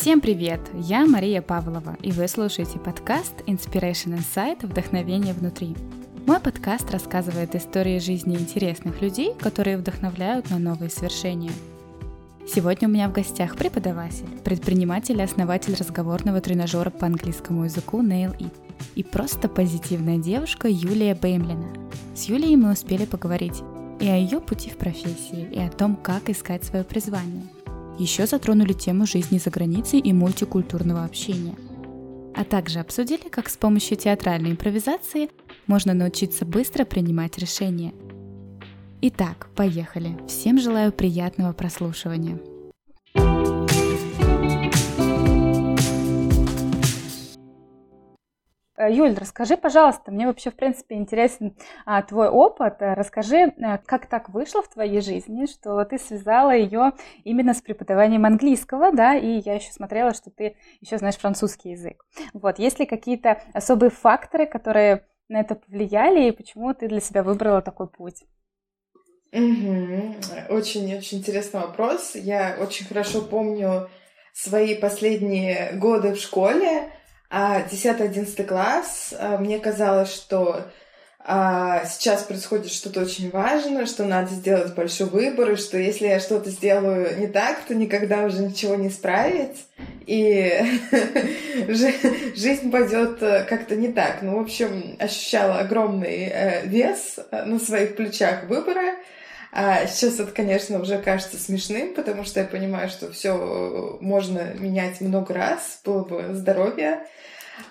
Всем привет! Я Мария Павлова, и вы слушаете подкаст Inspiration Insight «Вдохновение внутри». Мой подкаст рассказывает истории жизни интересных людей, которые вдохновляют на новые свершения. Сегодня у меня в гостях преподаватель, предприниматель и основатель разговорного тренажера по английскому языку Nail It и просто позитивная девушка Юлия Беймлина. С Юлией мы успели поговорить и о ее пути в профессии, и о том, как искать свое призвание – еще затронули тему жизни за границей и мультикультурного общения. А также обсудили, как с помощью театральной импровизации можно научиться быстро принимать решения. Итак, поехали. Всем желаю приятного прослушивания. Юль, расскажи, пожалуйста, мне вообще, в принципе, интересен а, твой опыт. Расскажи, а, как так вышло в твоей жизни, что ты связала ее именно с преподаванием английского, да, и я еще смотрела, что ты еще знаешь французский язык. Вот, есть ли какие-то особые факторы, которые на это повлияли, и почему ты для себя выбрала такой путь? Очень-очень интересный вопрос. Я очень хорошо помню свои последние годы в школе, а 10-11 класс, а, мне казалось, что а, сейчас происходит что-то очень важное, что надо сделать большой выбор, и что если я что-то сделаю не так, то никогда уже ничего не исправить, и жизнь пойдет э, как-то не так. Ну, в общем, ощущала огромный э, вес э, на своих плечах выбора, а сейчас это, конечно, уже кажется смешным, потому что я понимаю, что все можно менять много раз, было бы здоровье.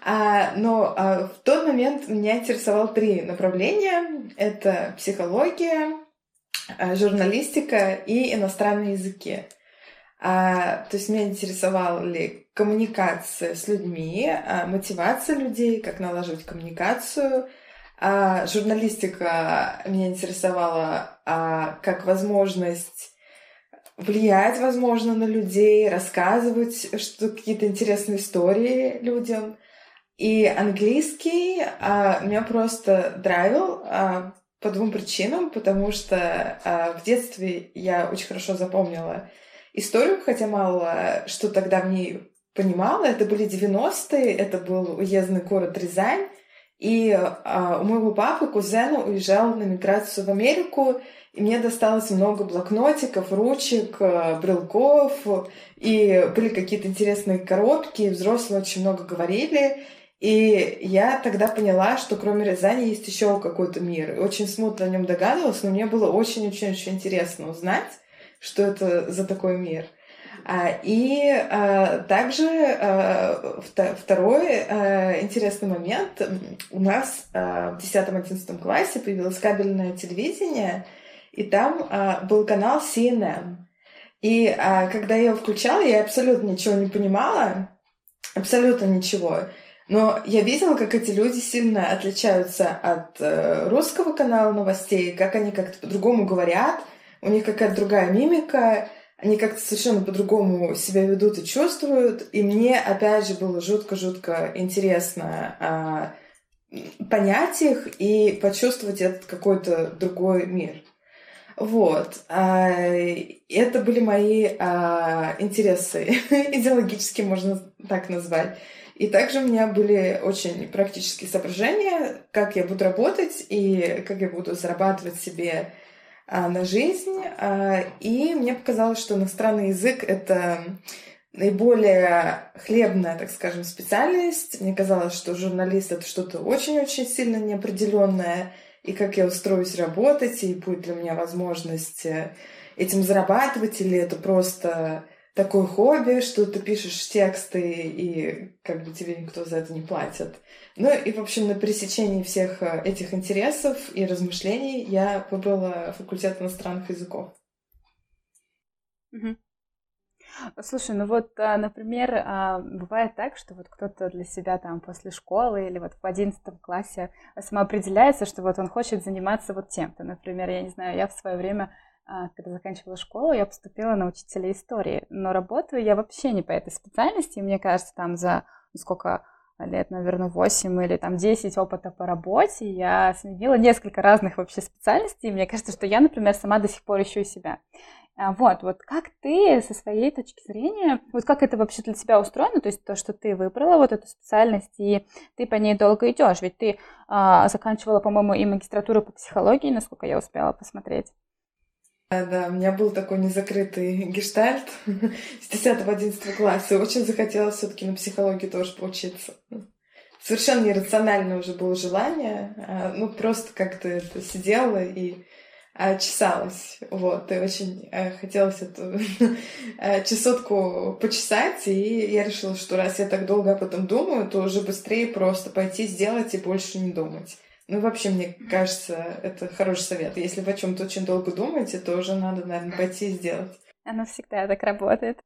А, но а, в тот момент меня интересовало три направления. Это психология, а, журналистика и иностранные языки. А, то есть меня интересовала коммуникация с людьми, мотивация людей, как налаживать коммуникацию. А, журналистика меня интересовала а, как возможность влиять, возможно, на людей, рассказывать что какие-то интересные истории людям. И английский а, меня просто драйвил а, по двум причинам, потому что а, в детстве я очень хорошо запомнила историю, хотя мало что тогда в ней понимала. Это были 90-е, это был уездный город Рязань, и а, у моего папы кузена уезжал на миграцию в Америку, и мне досталось много блокнотиков, ручек, а, брелков, и были какие-то интересные коробки, взрослые очень много говорили. И я тогда поняла, что кроме Рязани есть еще какой-то мир. И очень смутно о нем догадывалась, но мне было очень-очень-очень интересно узнать, что это за такой мир. А, и а, также а, второй интересный момент. У нас в 10-11 классе появилось кабельное телевидение, и там был канал CNN. И когда я его включала, я абсолютно ничего не понимала, абсолютно ничего. Но я видела, как эти люди сильно отличаются от э, русского канала новостей, как они как-то по-другому говорят, у них какая-то другая мимика, они как-то совершенно по-другому себя ведут и чувствуют. И мне, опять же, было жутко-жутко интересно э, понять их и почувствовать этот какой-то другой мир. Вот. А, это были мои а, интересы, идеологически можно так назвать. И также у меня были очень практические соображения, как я буду работать и как я буду зарабатывать себе а, на жизнь. А, и мне показалось, что иностранный язык — это наиболее хлебная, так скажем, специальность. Мне казалось, что журналист — это что-то очень-очень сильно неопределенное, и как я устроюсь работать, и будет ли у меня возможность э, этим зарабатывать, или это просто такое хобби, что ты пишешь тексты, и как бы тебе никто за это не платит. Ну и, в общем, на пересечении всех э, этих интересов и размышлений я выбрала факультет иностранных языков. Слушай, ну вот, а, например, а, бывает так, что вот кто-то для себя там после школы или вот в одиннадцатом классе самоопределяется, что вот он хочет заниматься вот тем-то. Например, я не знаю, я в свое время когда заканчивала школу, я поступила на учителя истории, но работаю я вообще не по этой специальности, мне кажется, там за ну, сколько лет, наверное, 8 или там 10 опыта по работе, я сменила несколько разных вообще специальностей, мне кажется, что я, например, сама до сих пор ищу себя. А, вот, вот как ты со своей точки зрения, вот как это вообще для тебя устроено, то есть то, что ты выбрала вот эту специальность, и ты по ней долго идешь, ведь ты а, заканчивала, по-моему, и магистратуру по психологии, насколько я успела посмотреть. Да, да, у меня был такой незакрытый гештальт с 10-11 класса, и очень захотелось все таки на психологии тоже поучиться. Совершенно нерациональное уже было желание, а, ну просто как-то сидела и а, чесалась. Вот, и очень а, хотелось эту а, чесотку почесать, и я решила, что раз я так долго об этом думаю, то уже быстрее просто пойти сделать и больше не думать. Ну, вообще, мне кажется, это хороший совет. Если вы о чем-то очень долго думаете, то уже надо, наверное, пойти и сделать. Оно всегда так работает.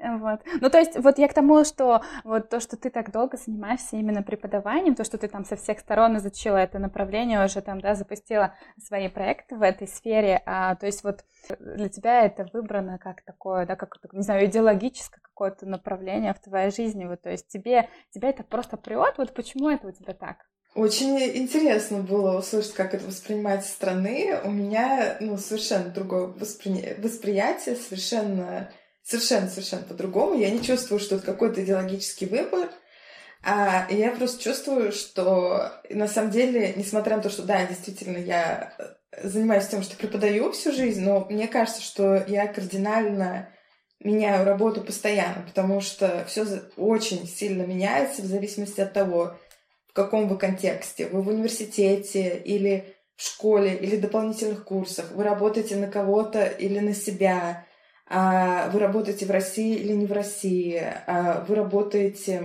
Вот. Ну, то есть, вот я к тому, что вот то, что ты так долго занимаешься именно преподаванием, то, что ты там со всех сторон изучила это направление, уже там, да, запустила свои проекты в этой сфере, а, то есть вот для тебя это выбрано как такое, да, как, не знаю, идеологическое какое-то направление в твоей жизни, вот, то есть тебе, тебе это просто прет, вот почему это у тебя так? Очень интересно было услышать, как это воспринимается со стороны. У меня, ну, совершенно другое воспри... восприятие, совершенно совершенно-совершенно по-другому. Я не чувствую, что это какой-то идеологический выбор, а я просто чувствую, что на самом деле, несмотря на то, что да, действительно, я э, занимаюсь тем, что преподаю всю жизнь, но мне кажется, что я кардинально меняю работу постоянно, потому что все очень сильно меняется в зависимости от того, каком вы контексте. Вы в университете или в школе, или дополнительных курсах. Вы работаете на кого-то или на себя а вы работаете в России или не в России, а вы работаете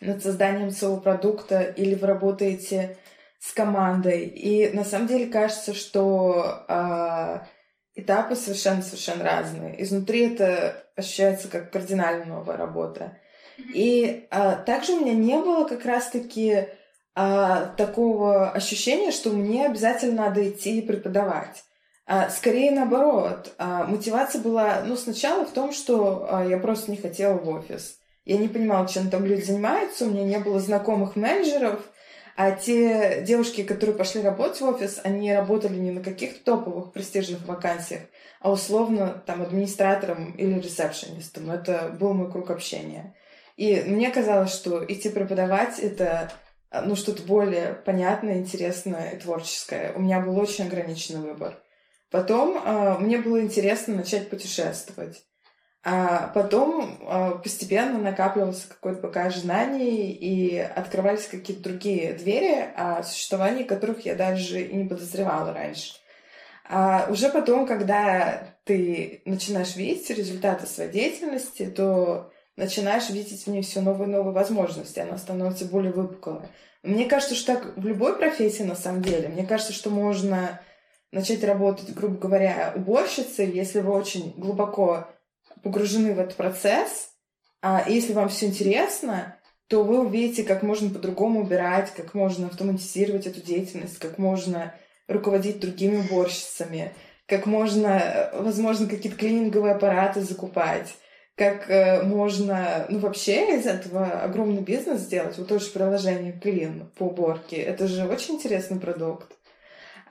над созданием своего продукта или вы работаете с командой. И на самом деле кажется, что а, этапы совершенно-совершенно разные. Изнутри это ощущается как кардинально новая работа. И а, также у меня не было как раз-таки а, такого ощущения, что мне обязательно надо идти и преподавать. А, скорее наоборот. А, мотивация была, ну, сначала в том, что а, я просто не хотела в офис. Я не понимала, чем там люди занимаются, у меня не было знакомых менеджеров, а те девушки, которые пошли работать в офис, они работали не на каких-то топовых престижных вакансиях, а условно там администратором или ресепшенистом. Это был мой круг общения. И мне казалось, что идти преподавать — это ну, что-то более понятное, интересное и творческое. У меня был очень ограниченный выбор. Потом э, мне было интересно начать путешествовать. А потом э, постепенно накапливался какой-то багаж знаний и открывались какие-то другие двери, о существовании которых я даже и не подозревала раньше. А уже потом, когда ты начинаешь видеть результаты своей деятельности, то начинаешь видеть в ней все новые и новые возможности, она становится более выпуклой. Мне кажется, что так в любой профессии на самом деле. Мне кажется, что можно начать работать, грубо говоря, уборщицей, если вы очень глубоко погружены в этот процесс, а если вам все интересно, то вы увидите, как можно по-другому убирать, как можно автоматизировать эту деятельность, как можно руководить другими уборщицами, как можно, возможно, какие-то клининговые аппараты закупать, как э, можно, ну, вообще из этого огромный бизнес сделать. Вот тоже приложение Клин по уборке. Это же очень интересный продукт.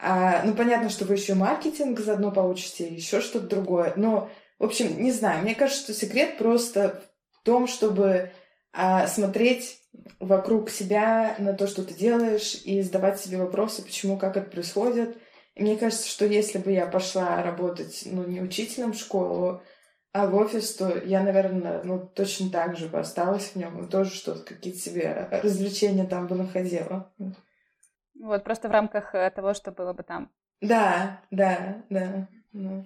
А, ну, понятно, что вы еще маркетинг заодно получите, еще что-то другое. Но, в общем, не знаю. Мне кажется, что секрет просто в том, чтобы а, смотреть вокруг себя на то, что ты делаешь, и задавать себе вопросы, почему, как это происходит. И мне кажется, что если бы я пошла работать, ну, не учителем в школу, а в офис, то я, наверное, ну, точно так же бы осталась в нем и тоже что-то, какие-то себе развлечения там бы находила. Вот, просто в рамках э, того, что было бы там. Да, да, да. Ну.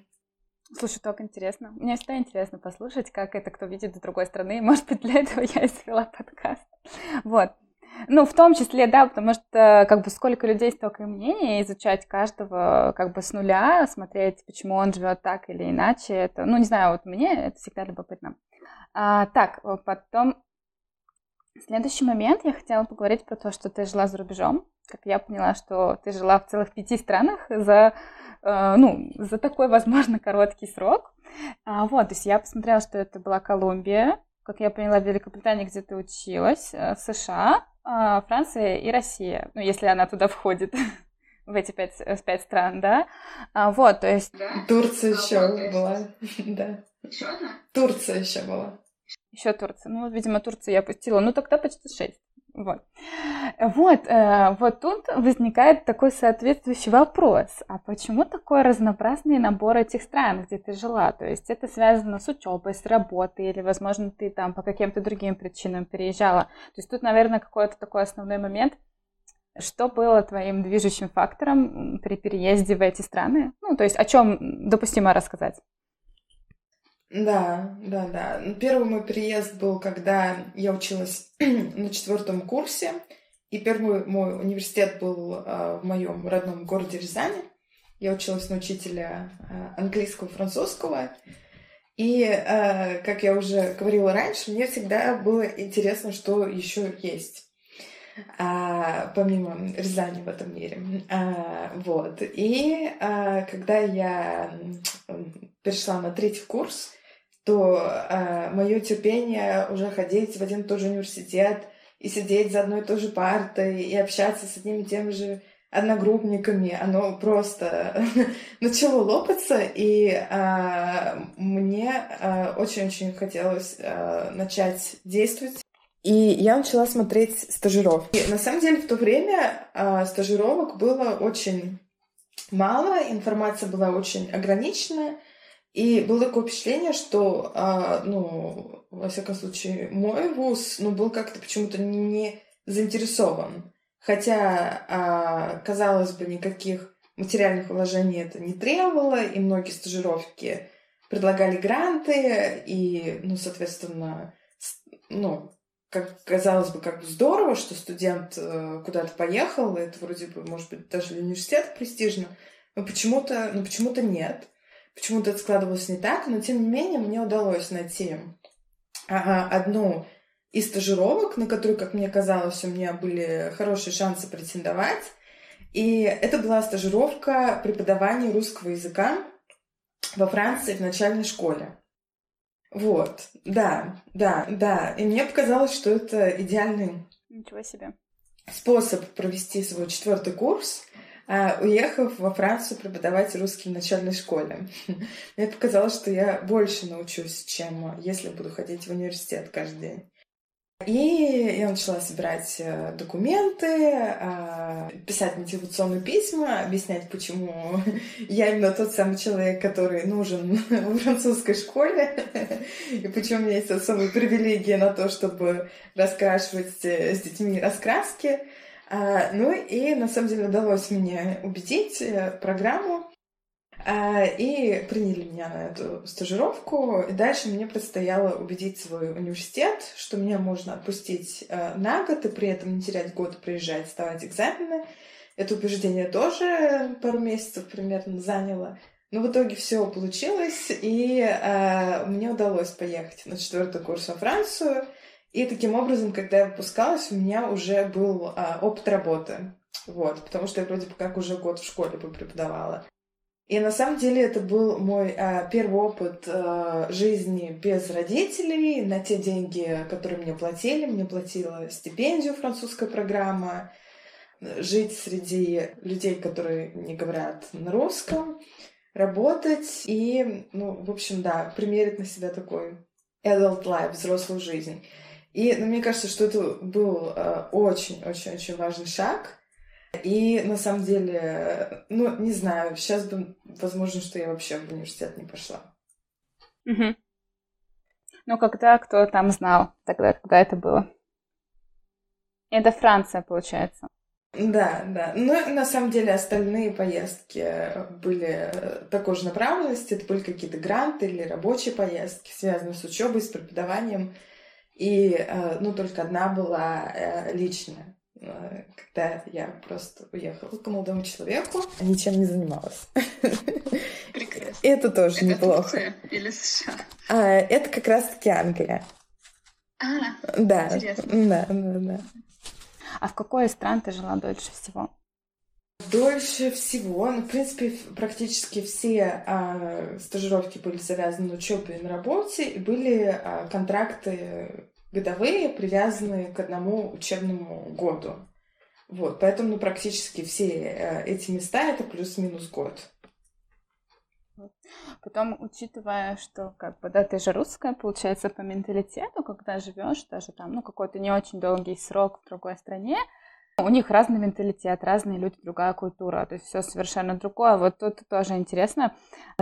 Слушай, так интересно. Мне всегда интересно послушать, как это кто видит с другой стороны. Может быть, для этого я и свела подкаст. Вот. Ну, в том числе, да, потому что как бы сколько людей, столько и мнений, изучать каждого как бы с нуля, смотреть, почему он живет так или иначе, это, ну, не знаю, вот мне это всегда любопытно. А, так, потом следующий момент я хотела поговорить про то, что ты жила за рубежом как я поняла, что ты жила в целых пяти странах за, э, ну, за такой, возможно, короткий срок. А, вот, то есть я посмотрела, что это была Колумбия, как я поняла, в Великобритании, где ты училась, э, США, э, Франция и Россия, ну, если она туда входит. в эти пять, в пять стран, да? А, вот, то есть... Да? Турция а, еще вот, была, да. Еще одна? Турция еще была. Еще Турция. Ну, видимо, Турцию я опустила. Ну, тогда почти шесть. Вот. Вот, э, вот тут возникает такой соответствующий вопрос. А почему такой разнообразный набор этих стран, где ты жила? То есть это связано с учебой, с работой, или, возможно, ты там по каким-то другим причинам переезжала. То есть тут, наверное, какой-то такой основной момент. Что было твоим движущим фактором при переезде в эти страны? Ну, то есть о чем допустимо рассказать? Да, да, да. Ну, первый мой переезд был, когда я училась на четвертом курсе, и первый мой университет был э, в моем родном городе Рязани. Я училась на учителя э, английского, французского. И, э, как я уже говорила раньше, мне всегда было интересно, что еще есть а, помимо Рязани в этом мире. А, вот. И а, когда я перешла на третий курс, то э, мое терпение уже ходить в один и тот же университет и сидеть за одной и той же партой и общаться с одними и теми же одногруппниками, оно просто начало лопаться, и э, мне э, очень-очень хотелось э, начать действовать. И я начала смотреть стажировки. На самом деле в то время э, стажировок было очень мало, информация была очень ограничена, и было такое впечатление, что, а, ну, во всяком случае, мой вуз, ну, был как-то почему-то не заинтересован. Хотя, а, казалось бы, никаких материальных вложений это не требовало, и многие стажировки предлагали гранты, и, ну, соответственно, ну, как казалось бы, как бы здорово, что студент э, куда-то поехал, это вроде бы, может быть, даже для университета престижно, но почему-то, но почему-то нет. Почему-то это складывалось не так, но тем не менее мне удалось найти одну из стажировок, на которую, как мне казалось, у меня были хорошие шансы претендовать. И это была стажировка преподавания русского языка во Франции в начальной школе. Вот, да, да, да. И мне показалось, что это идеальный Ничего себе. способ провести свой четвертый курс уехав во Францию преподавать русский в начальной школе. Мне показалось, что я больше научусь, чем если буду ходить в университет каждый день. И я начала собирать э, документы, а, писать мотивационные письма, объяснять, почему я именно тот самый человек, который нужен в французской школе, и почему у меня есть особые привилегии на то, чтобы раскрашивать э, с детьми раскраски. А, ну и на самом деле удалось мне убедить э, программу, а, и приняли меня на эту стажировку. И дальше мне предстояло убедить свой университет, что меня можно отпустить э, на год и при этом не терять год приезжать, сдавать экзамены. Это убеждение тоже пару месяцев примерно заняло. Но в итоге все получилось, и э, мне удалось поехать на четвертый курс во Францию. И таким образом, когда я выпускалась, у меня уже был а, опыт работы. Вот, потому что я вроде бы как уже год в школе бы преподавала. И на самом деле это был мой а, первый опыт а, жизни без родителей, на те деньги, которые мне платили. Мне платила стипендию французская программа, жить среди людей, которые не говорят на русском, работать и, ну, в общем, да, примерить на себя такой adult life, взрослую жизнь. И ну, мне кажется, что это был очень-очень-очень э, важный шаг. И на самом деле, ну, не знаю, сейчас бы, возможно, что я вообще в университет не пошла. Угу. Ну, когда кто там знал тогда, когда это было? Это Франция, получается. Да, да. Но на самом деле остальные поездки были такой же направленности. Это были какие-то гранты или рабочие поездки, связанные с учебой, с преподаванием. И, э, ну, только одна была э, личная, э, когда я просто уехала к молодому человеку, ничем не занималась. Прекрасно. Это тоже это неплохо. Турция или США? А, это как раз-таки Англия. А, да. интересно. Да, да, да. А в какой из стран ты жила дольше всего? Дольше всего, ну, в принципе, практически все а, стажировки были завязаны на учебе и на работе, и были а, контракты годовые, привязанные к одному учебному году. Вот, поэтому ну, практически все э, эти места это плюс-минус год. Потом, учитывая, что как бы, да, ты же русская, получается, по менталитету, когда живешь даже там, ну, какой-то не очень долгий срок в другой стране, у них разный менталитет, разные люди, другая культура, то есть все совершенно другое. Вот тут тоже интересно,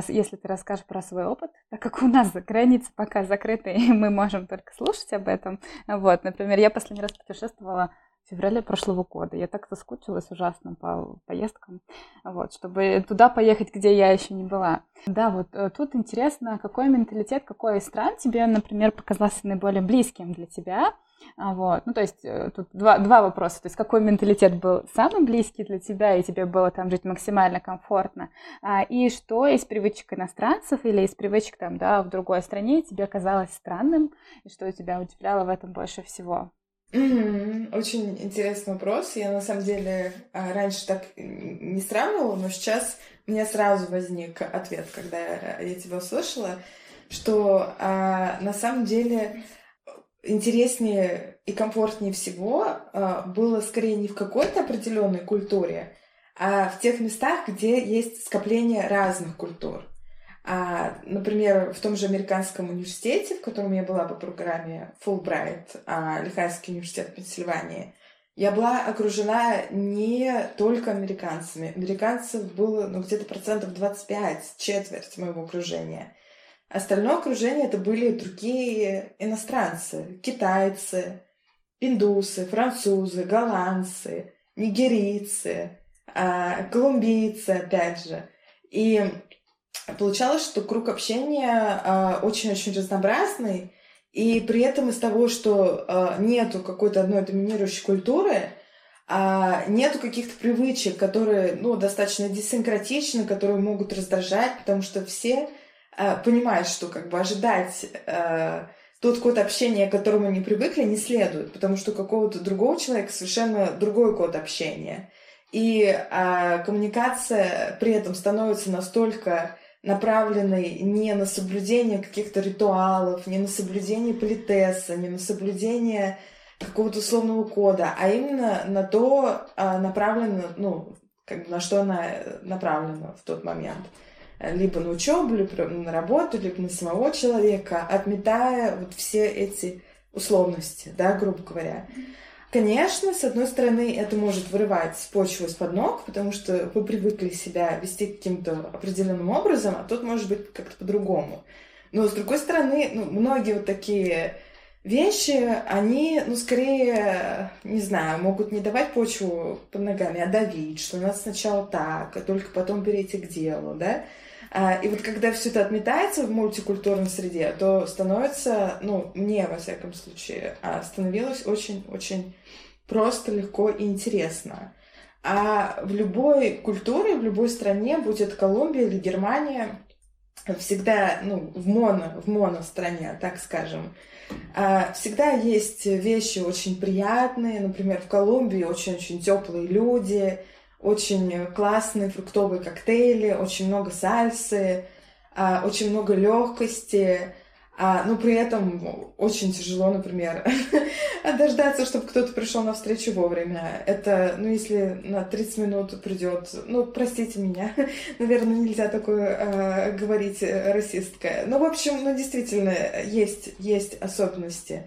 если ты расскажешь про свой опыт, так как у нас границы пока закрыты, и мы можем только слушать об этом. Вот, например, я последний раз путешествовала в феврале прошлого года. Я так соскучилась ужасно по поездкам, вот, чтобы туда поехать, где я еще не была. Да, вот э, тут интересно, какой менталитет, какой из стран тебе, например, показался наиболее близким для тебя, вот. Ну, то есть э, тут два, два вопроса. То есть какой менталитет был самый близкий для тебя, и тебе было там жить максимально комфортно, а, и что из привычек иностранцев или из привычек там, да, в другой стране тебе казалось странным, и что тебя удивляло в этом больше всего? Очень интересный вопрос. Я на самом деле а, раньше так не сравнивала, но сейчас у меня сразу возник ответ, когда я тебя услышала, что а, на самом деле интереснее и комфортнее всего а, было скорее не в какой-то определенной культуре, а в тех местах, где есть скопление разных культур. А, например, в том же американском университете, в котором я была по программе Fulbright, а, Лихайский университет Пенсильвании, я была окружена не только американцами. Американцев было ну, где-то процентов 25, четверть моего окружения. Остальное окружение это были другие иностранцы, китайцы, индусы, французы, голландцы, нигерийцы, а, колумбийцы, опять же. И получалось, что круг общения а, очень-очень разнообразный, и при этом из того, что а, нету какой-то одной доминирующей культуры, нету каких-то привычек, которые ну, достаточно десинкратичны, которые могут раздражать, потому что все Э, понимать, что как бы ожидать э, тот код общения, к которому они привыкли, не следует, потому что у какого-то другого человека совершенно другой код общения. И э, коммуникация при этом становится настолько направленной не на соблюдение каких-то ритуалов, не на соблюдение политеса, не на соблюдение какого-то условного кода, а именно на то э, направлено, ну, как бы на что она направлена в тот момент либо на учебу, либо на работу, либо на самого человека, отметая вот все эти условности, да, грубо говоря. Конечно, с одной стороны, это может вырывать почву из-под ног, потому что вы привыкли себя вести каким-то определенным образом, а тут может быть как-то по-другому. Но с другой стороны, ну, многие вот такие вещи, они, ну, скорее, не знаю, могут не давать почву под ногами, а давить, что у нас сначала так, а только потом перейти к делу, да. А, и вот когда все это отметается в мультикультурной среде, то становится, ну, мне, во всяком случае, а, становилось очень-очень просто, легко и интересно. А в любой культуре, в любой стране, будь это Колумбия или Германия, всегда, ну, в моно, в моно стране, так скажем, а, всегда есть вещи очень приятные. Например, в Колумбии очень-очень теплые люди, очень классные фруктовые коктейли, очень много сальсы, а, очень много легкости, а, но при этом очень тяжело, например, дождаться, чтобы кто-то пришел на встречу вовремя. Это, ну, если на 30 минут придет, ну, простите меня, наверное, нельзя такое э, говорить расистское. Ну, в общем, ну, действительно, есть, есть особенности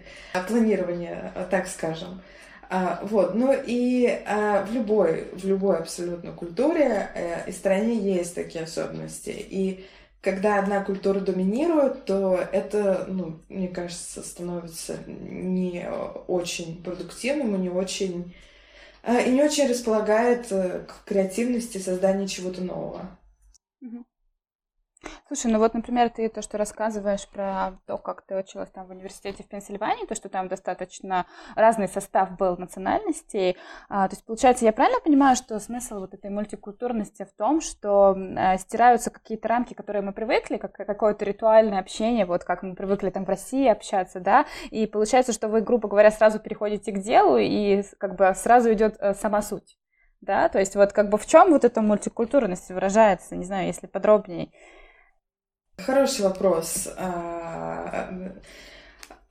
планирования, так скажем. А, вот, ну и а, в любой, в любой абсолютно культуре э, и стране есть такие особенности. И когда одна культура доминирует, то это, ну, мне кажется, становится не очень продуктивным и не очень э, и не очень располагает э, к креативности создания чего-то нового. Mm-hmm. Слушай, ну вот, например, ты то, что рассказываешь про то, как ты училась там в университете в Пенсильвании, то, что там достаточно разный состав был национальностей. А, то есть, получается, я правильно понимаю, что смысл вот этой мультикультурности в том, что а, стираются какие-то рамки, которые мы привыкли, как какое-то ритуальное общение, вот как мы привыкли там в России общаться, да, и получается, что вы, грубо говоря, сразу переходите к делу, и как бы сразу идет э, сама суть. Да, то есть вот как бы в чем вот эта мультикультурность выражается, не знаю, если подробнее. Хороший вопрос. А,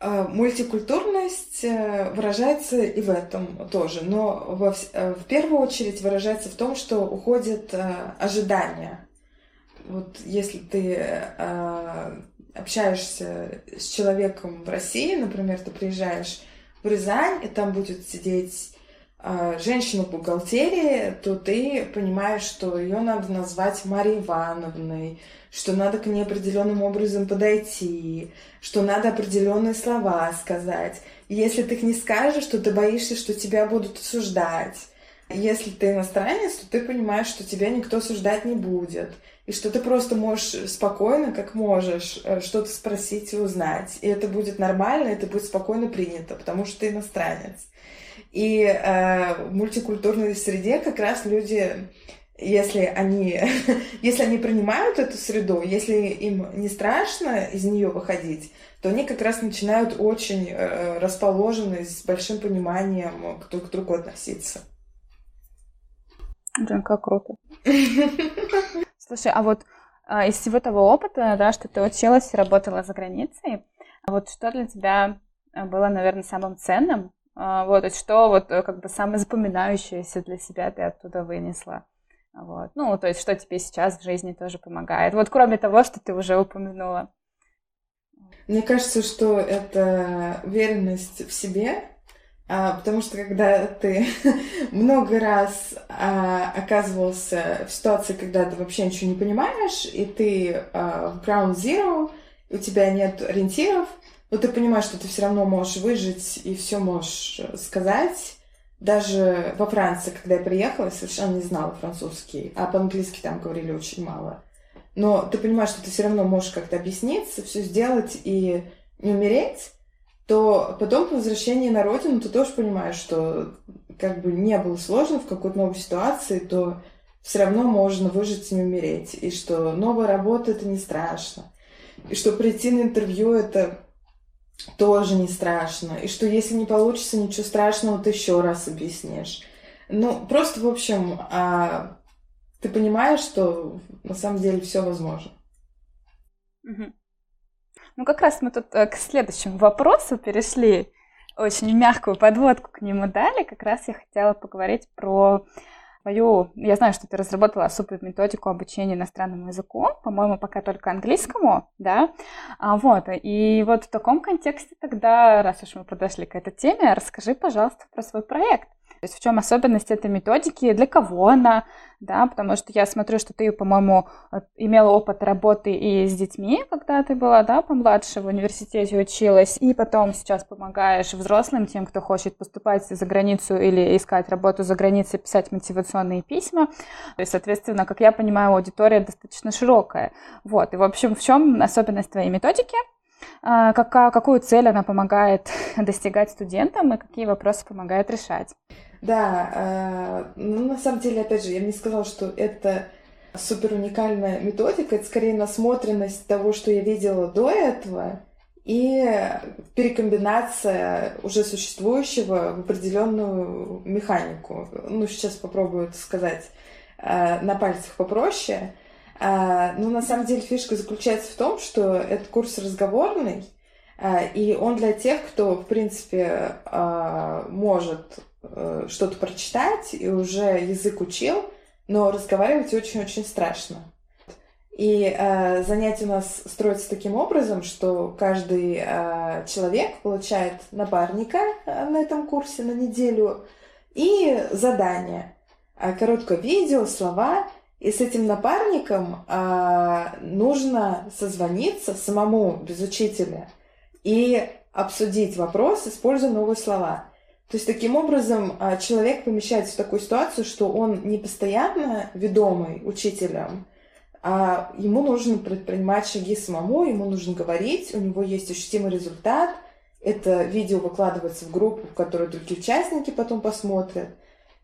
А, мультикультурность э, выражается и в этом тоже, но э, в первую очередь выражается в том, что уходят э, ожидания. Вот если ты общаешься с человеком в России, например, ты приезжаешь в Рязань, и там будет сидеть женщина в бухгалтерии, то ты понимаешь, что ее надо назвать Марьей Ивановной, что надо к ней определенным образом подойти, что надо определенные слова сказать. И если ты их не скажешь, то ты боишься, что тебя будут осуждать. Если ты иностранец, то ты понимаешь, что тебя никто осуждать не будет. И что ты просто можешь спокойно, как можешь, э, что-то спросить и узнать. И это будет нормально, это будет спокойно принято, потому что ты иностранец. И э, в мультикультурной среде как раз люди если они, если они принимают эту среду, если им не страшно из нее выходить, то они как раз начинают очень э, расположены, с большим пониманием друг к другу относиться. Блин, как круто. Слушай, а вот а, из всего того опыта, да, что ты училась и работала за границей, вот что для тебя было, наверное, самым ценным? А, вот, что вот как бы самое запоминающееся для себя ты оттуда вынесла? Вот. Ну, то есть, что тебе сейчас в жизни тоже помогает. Вот кроме того, что ты уже упомянула. Мне кажется, что это уверенность в себе, а, потому что когда ты много раз а, оказывался в ситуации, когда ты вообще ничего не понимаешь, и ты в ground zero, у тебя нет ориентиров, но ты понимаешь, что ты все равно можешь выжить и все можешь сказать, даже во Франции, когда я приехала, я совершенно не знала французский, а по-английски там говорили очень мало. Но ты понимаешь, что ты все равно можешь как-то объясниться, все сделать и не умереть, то потом по возвращении на родину ты тоже понимаешь, что как бы не было сложно в какой-то новой ситуации, то все равно можно выжить и не умереть. И что новая работа — это не страшно. И что прийти на интервью — это тоже не страшно. И что если не получится, ничего страшного, ты еще раз объяснишь. Ну, просто, в общем, а, ты понимаешь, что на самом деле все возможно. Ну, как раз мы тут э, к следующему вопросу перешли. Очень мягкую подводку к нему дали. Как раз я хотела поговорить про твою... Я знаю, что ты разработала особую методику обучения иностранному языку, по-моему, пока только английскому, да? А, вот, и вот в таком контексте тогда, раз уж мы подошли к этой теме, расскажи, пожалуйста, про свой проект. То есть в чем особенность этой методики, для кого она, да, потому что я смотрю, что ты, по-моему, имела опыт работы и с детьми, когда ты была, да, помладше в университете училась, и потом сейчас помогаешь взрослым, тем, кто хочет поступать за границу или искать работу за границей, писать мотивационные письма. Есть, соответственно, как я понимаю, аудитория достаточно широкая. Вот, и, в общем, в чем особенность твоей методики? А, какую цель она помогает достигать студентам и какие вопросы помогает решать. Да, э, ну на самом деле, опять же, я бы не сказала, что это супер уникальная методика, это скорее насмотренность того, что я видела до этого, и перекомбинация уже существующего в определенную механику. Ну, сейчас попробую это сказать э, на пальцах попроще. А, ну, на самом деле, фишка заключается в том, что этот курс разговорный, а, и он для тех, кто, в принципе, а, может э, что-то прочитать и уже язык учил, но разговаривать очень-очень страшно. И занятие у нас строится таким образом, что каждый человек получает напарника э, на этом курсе на неделю и задание. Короткое видео, слова, и с этим напарником а, нужно созвониться самому без учителя и обсудить вопрос, используя новые слова. То есть таким образом а, человек помещается в такую ситуацию, что он не постоянно ведомый учителем, а ему нужно предпринимать шаги самому, ему нужно говорить, у него есть ощутимый результат. Это видео выкладывается в группу, в которую другие участники потом посмотрят.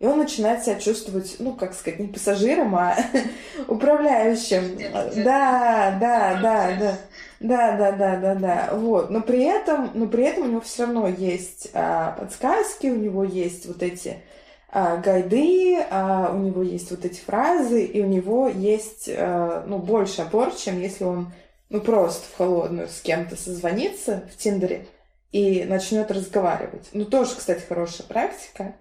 И он начинает себя чувствовать, ну, как сказать, не пассажиром, а управляющим. Да, да, да, да. Да, да, да, да, да. Вот. Но при этом, но при этом у него все равно есть а, подсказки, у него есть вот эти а, гайды, а, у него есть вот эти фразы, и у него есть а, ну, больше опор, чем если он ну, просто в холодную с кем-то созвонится в Тиндере и начнет разговаривать. Ну, тоже, кстати, хорошая практика.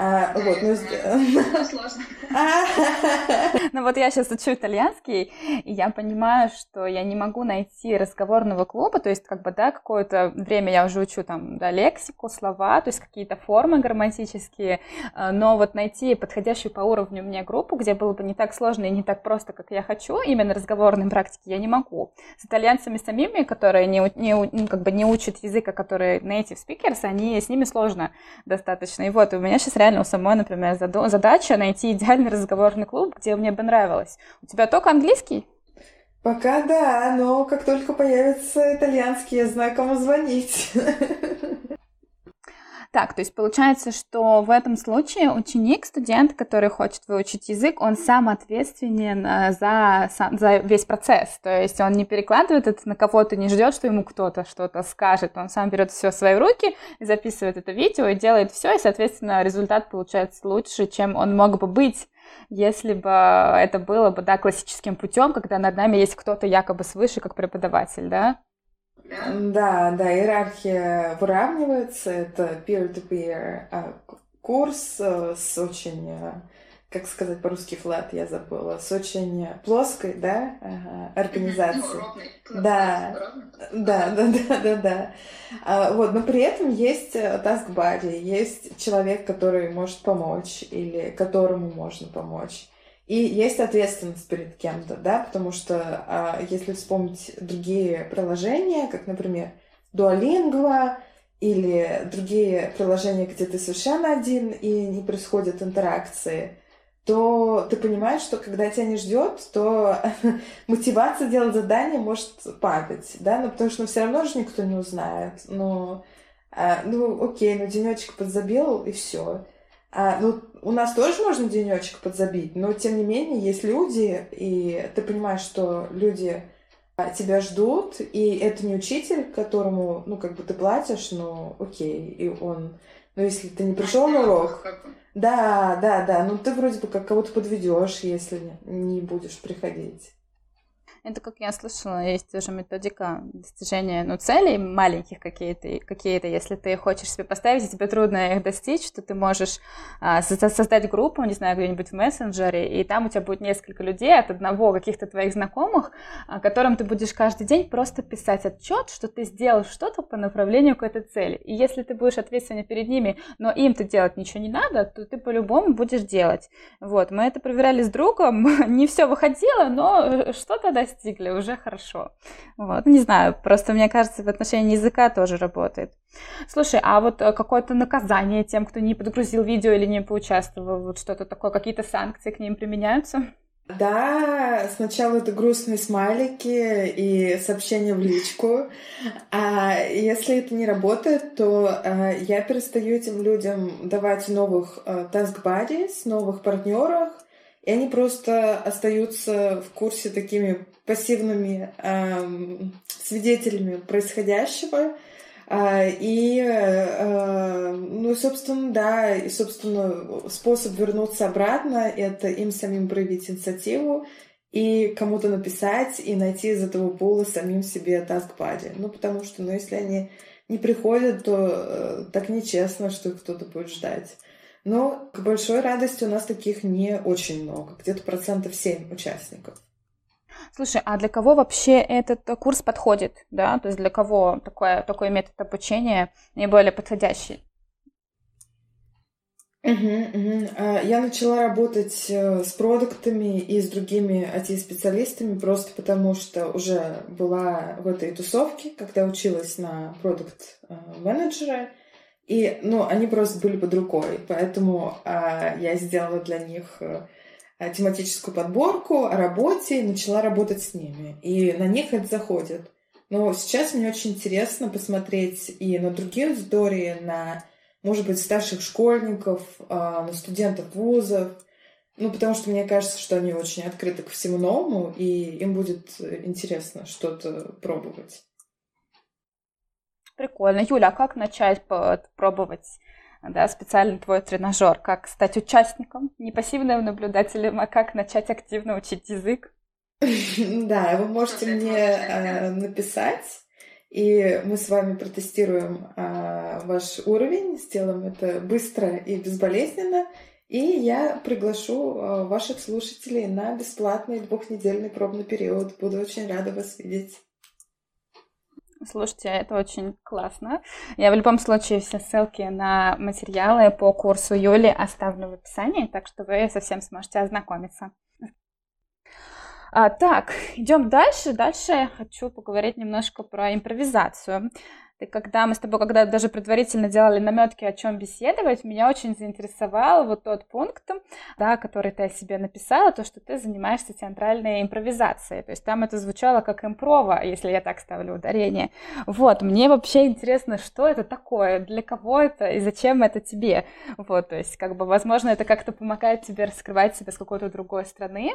А, вот, ну, сложно. Ну вот я сейчас учу итальянский, и я понимаю, что я не могу найти разговорного клуба, то есть как бы, да, какое-то время я уже учу там, да, лексику, слова, то есть какие-то формы грамматические, а, но вот найти подходящую по уровню мне группу, где было бы не так сложно и не так просто, как я хочу, именно разговорной практики я не могу. С итальянцами самими, которые не, не, ну, как бы не учат языка, которые native speakers, они, с ними сложно достаточно. И вот у меня сейчас реально реально у самой, например, задача найти идеальный разговорный клуб, где мне бы нравилось. У тебя только английский? Пока да, но как только появится итальянский, я знаю, кому звонить. Так, то есть получается, что в этом случае ученик, студент, который хочет выучить язык, он сам ответственен э, за, за весь процесс. То есть он не перекладывает это на кого-то, не ждет, что ему кто-то что-то скажет. Он сам берет все в свои руки, записывает это видео и делает все, и, соответственно, результат получается лучше, чем он мог бы быть если бы это было бы, да, классическим путем, когда над нами есть кто-то якобы свыше, как преподаватель, да? Да, да, иерархия выравнивается. Это peer-to-peer а, курс э, с очень, э, как сказать по-русски флат, я забыла, с очень плоской, да, организацией. Ну, да, да, да, да, да, да. А, вот, но при этом есть э, task buddy, есть человек, который может помочь или которому можно помочь. И есть ответственность перед кем-то, да, потому что а, если вспомнить другие приложения, как, например, Duolingo или другие приложения, где ты совершенно один и не происходят интеракции, то ты понимаешь, что когда тебя не ждет, то мотивация делать задание может падать, да, ну потому что ну, все равно же никто не узнает. Ну, а, ну окей, ну денечек подзабил и все. А, ну, у нас тоже можно денечек подзабить, но тем не менее есть люди, и ты понимаешь, что люди а, тебя ждут, и это не учитель, которому, ну, как бы ты платишь, ну, окей, и он, ну, если ты не пришел на урок, да, да, да, ну, ты вроде бы как кого-то подведешь, если не будешь приходить. Это, как я слышала, есть тоже методика достижения ну, целей маленьких какие-то, какие-то. Если ты хочешь себе поставить, и тебе трудно их достичь, то ты можешь а, создать группу, не знаю, где-нибудь в мессенджере, и там у тебя будет несколько людей от одного каких-то твоих знакомых, а, которым ты будешь каждый день просто писать отчет, что ты сделал что-то по направлению к этой цели. И если ты будешь ответственен перед ними, но им-то делать ничего не надо, то ты по-любому будешь делать. Вот, мы это проверяли с другом, не все выходило, но что-то достигли достигли, уже хорошо. Вот, не знаю, просто мне кажется, в отношении языка тоже работает. Слушай, а вот э, какое-то наказание тем, кто не подгрузил видео или не поучаствовал, вот что-то такое, какие-то санкции к ним применяются? Да, сначала это грустные смайлики и сообщения в личку. А если это не работает, то а, я перестаю этим людям давать новых а, task buddies, новых партнеров, и они просто остаются в курсе такими пассивными э, свидетелями происходящего. Э, и, э, ну, собственно, да, и, собственно, способ вернуться обратно — это им самим проявить инициативу и кому-то написать, и найти из этого пула самим себе buddy. Ну, потому что, ну, если они не приходят, то э, так нечестно, что кто-то будет ждать. Но, к большой радости, у нас таких не очень много, где-то процентов 7 участников. Слушай, а для кого вообще этот курс подходит, да? То есть для кого такое, такой метод обучения наиболее подходящий? Угу, угу. Я начала работать э, с продуктами и с другими IT-специалистами просто потому, что уже была в этой тусовке, когда училась на продукт-менеджера, и, ну, они просто были под рукой, поэтому а, я сделала для них э, Э, тематическую подборку о работе и начала работать с ними. И на них это заходит. Но сейчас мне очень интересно посмотреть и на другие аудитории, на, может быть, старших школьников, а, на студентов вузов. Ну, потому что мне кажется, что они очень открыты ко всему новому, и им будет интересно что-то пробовать. Прикольно. Юля, а как начать пробовать да, специальный твой тренажер, как стать участником, не пассивным наблюдателем, а как начать активно учить язык. Да, вы можете мне э, написать, и мы с вами протестируем а, ваш уровень, сделаем это быстро и безболезненно, и я приглашу а, ваших слушателей на бесплатный двухнедельный пробный период. Буду очень рада вас видеть. Слушайте, это очень классно. Я в любом случае все ссылки на материалы по курсу Юли оставлю в описании, так что вы совсем сможете ознакомиться. А, так, идем дальше. Дальше я хочу поговорить немножко про импровизацию. Ты когда мы с тобой, когда даже предварительно делали наметки, о чем беседовать, меня очень заинтересовал вот тот пункт, да, который ты о себе написала, то, что ты занимаешься театральной импровизацией. То есть там это звучало как импрова, если я так ставлю ударение. Вот, мне вообще интересно, что это такое, для кого это и зачем это тебе. Вот, то есть, как бы, возможно, это как-то помогает тебе раскрывать себя с какой-то другой страны,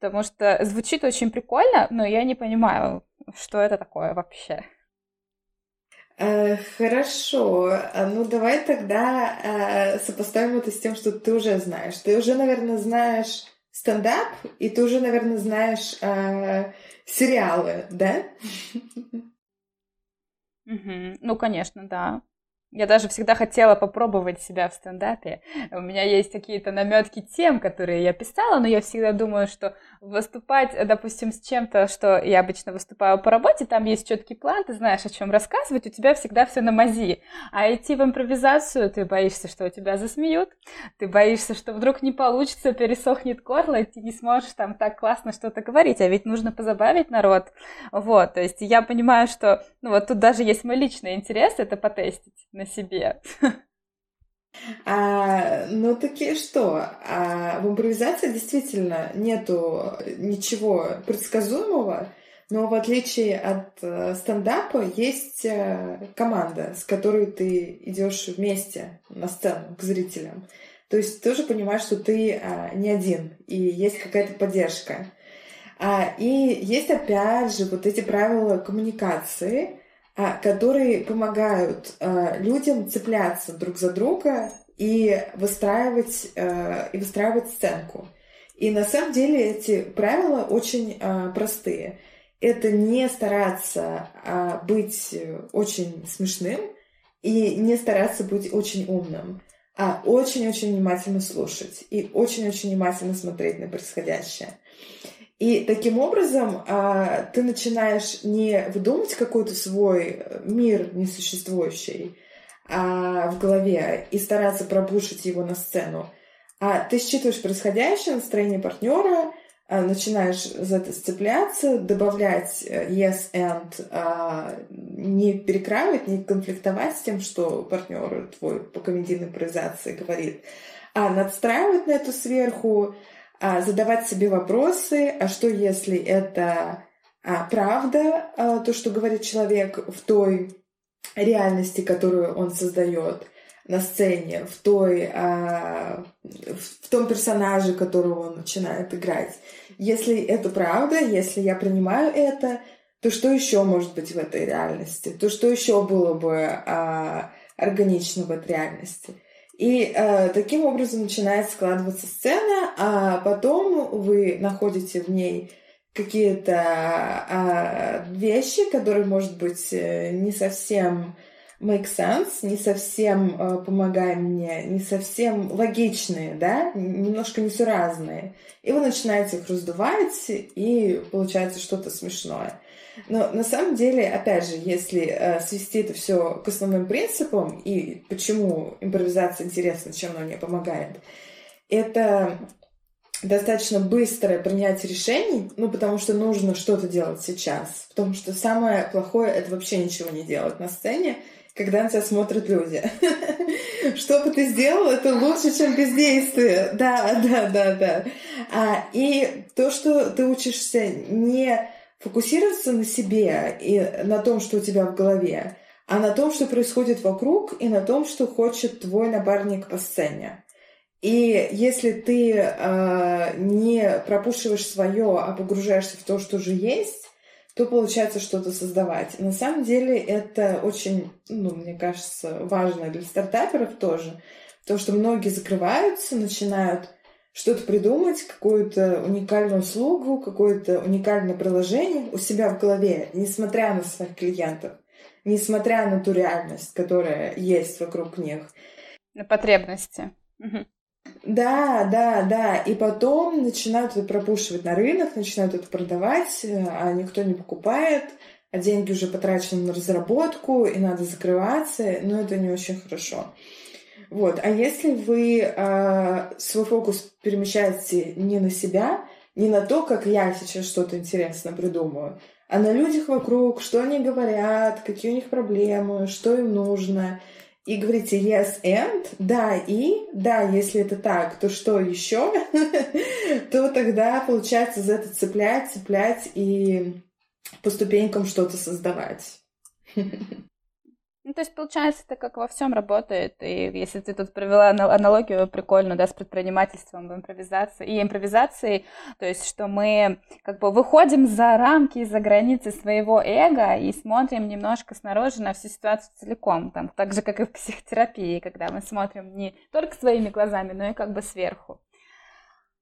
потому что звучит очень прикольно, но я не понимаю, что это такое вообще. Э, хорошо, а, ну давай тогда э, сопоставим это с тем, что ты уже знаешь. Ты уже, наверное, знаешь стендап, и ты уже, наверное, знаешь э, сериалы, да? Ну, конечно, да. Я даже всегда хотела попробовать себя в стендапе. У меня есть какие-то наметки тем, которые я писала, но я всегда думаю, что выступать, допустим, с чем-то, что я обычно выступаю по работе, там есть четкий план, ты знаешь, о чем рассказывать, у тебя всегда все на мази. А идти в импровизацию, ты боишься, что у тебя засмеют, ты боишься, что вдруг не получится, пересохнет горло, и ты не сможешь там так классно что-то говорить, а ведь нужно позабавить народ. Вот, то есть я понимаю, что, ну вот тут даже есть мой личный интерес, это потестить на себе. А, ну таки что? А, в импровизации действительно нету ничего предсказуемого, но в отличие от э, стендапа есть э, команда, с которой ты идешь вместе на сцену к зрителям. То есть ты тоже понимаешь, что ты а, не один, и есть какая-то поддержка. А, и есть опять же вот эти правила коммуникации, которые помогают а, людям цепляться друг за друга и выстраивать, а, и выстраивать сценку. И на самом деле эти правила очень простые. Это не стараться быть очень смешным и не стараться быть очень умным, а очень-очень внимательно слушать и очень-очень внимательно смотреть на происходящее. И таким образом а, ты начинаешь не выдумывать какой-то свой э, мир несуществующий а, в голове и стараться пробушить его на сцену, а ты считываешь происходящее, настроение партнера, а, начинаешь за это сцепляться, добавлять э, yes and, а, не перекраивать, не конфликтовать с тем, что партнер твой по комедийной импровизации говорит, а надстраивать на эту сверху, задавать себе вопросы, а что если это а, правда, а, то, что говорит человек в той реальности, которую он создает на сцене, в, той, в том персонаже, которого он начинает играть. Если это правда, если я принимаю это, то что еще может быть в этой реальности? То что еще было бы органично в этой реальности? И э, таким образом начинает складываться сцена, а потом вы находите в ней какие-то э, вещи, которые, может быть, э, не совсем make sense, не совсем э, помогая мне, не совсем логичные, да, немножко несуразные. И вы начинаете их раздувать, и получается что-то смешное. Но на самом деле, опять же, если э, свести это все к основным принципам и почему импровизация интересна, чем она мне помогает, это достаточно быстрое принятие решений, ну, потому что нужно что-то делать сейчас. Потому что самое плохое — это вообще ничего не делать на сцене, когда на тебя смотрят люди. Что бы ты сделал, это лучше, чем бездействие. Да, да, да, да. А, и то, что ты учишься не фокусироваться на себе и на том, что у тебя в голове, а на том, что происходит вокруг, и на том, что хочет твой напарник по сцене. И если ты э, не пропушиваешь свое, а погружаешься в то, что уже есть, то получается что-то создавать. на самом деле это очень, ну, мне кажется, важно для стартаперов тоже. то что многие закрываются, начинают что-то придумать, какую-то уникальную услугу, какое-то уникальное приложение у себя в голове, несмотря на своих клиентов. несмотря на ту реальность, которая есть вокруг них. На потребности. Да, да, да. И потом начинают это пропушивать на рынок, начинают это продавать, а никто не покупает, а деньги уже потрачены на разработку, и надо закрываться, но это не очень хорошо. Вот. А если вы э, свой фокус перемещаете не на себя, не на то, как я сейчас что-то интересно придумаю, а на людях вокруг, что они говорят, какие у них проблемы, что им нужно, и говорите yes and, да и, да, если это так, то что еще, то тогда получается за это цеплять, цеплять и по ступенькам что-то создавать. Ну, то есть, получается, это как во всем работает. И если ты тут провела аналогию прикольную, да, с предпринимательством в импровизации и импровизацией, то есть, что мы как бы выходим за рамки, за границы своего эго и смотрим немножко снаружи на всю ситуацию целиком. Там, так же, как и в психотерапии, когда мы смотрим не только своими глазами, но и как бы сверху.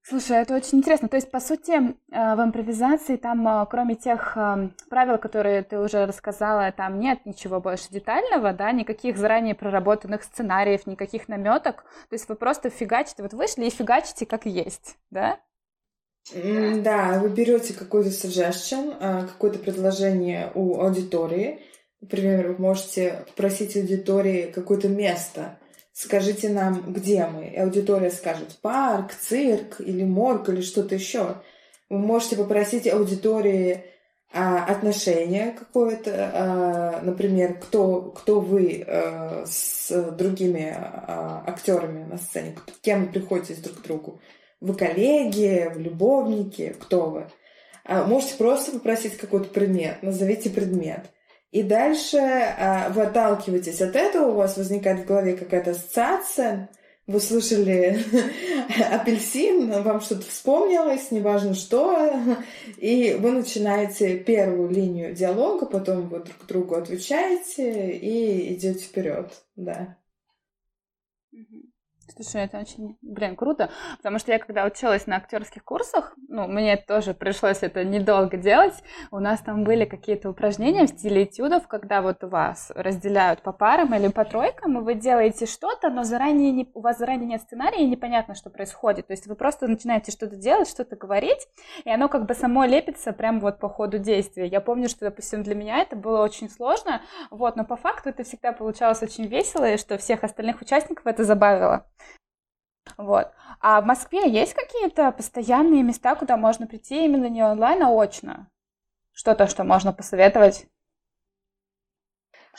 Слушай, это очень интересно. То есть, по сути, э, в импровизации там, э, кроме тех э, правил, которые ты уже рассказала, там нет ничего больше детального, да, никаких заранее проработанных сценариев, никаких наметок. То есть вы просто фигачите, вот вышли и фигачите как есть, да? Да, вы берете какой-то suggestion, какое-то предложение у аудитории. Например, вы можете попросить аудитории какое-то место, скажите нам, где мы. И аудитория скажет парк, цирк или морг или что-то еще. Вы можете попросить аудитории а, отношение какое-то, а, например, кто, кто вы а, с другими а, актерами на сцене, кем вы приходите друг к другу. Вы коллеги, вы любовники, кто вы. А, можете просто попросить какой-то предмет, назовите предмет. И дальше а, вы отталкиваетесь от этого, у вас возникает в голове какая-то ассоциация, вы слышали апельсин, вам что-то вспомнилось, неважно что, и вы начинаете первую линию диалога, потом вы друг другу отвечаете и идете вперед, да. Слушай, это очень, блин, круто, потому что я когда училась на актерских курсах, ну, мне тоже пришлось это недолго делать, у нас там были какие-то упражнения в стиле этюдов, когда вот у вас разделяют по парам или по тройкам, и вы делаете что-то, но заранее не, у вас заранее нет сценария, и непонятно, что происходит, то есть вы просто начинаете что-то делать, что-то говорить, и оно как бы само лепится прямо вот по ходу действия. Я помню, что, допустим, для меня это было очень сложно, вот, но по факту это всегда получалось очень весело, и что всех остальных участников это забавило. Вот. А в Москве есть какие-то постоянные места, куда можно прийти именно не онлайн, а очно? Что-то, что можно посоветовать?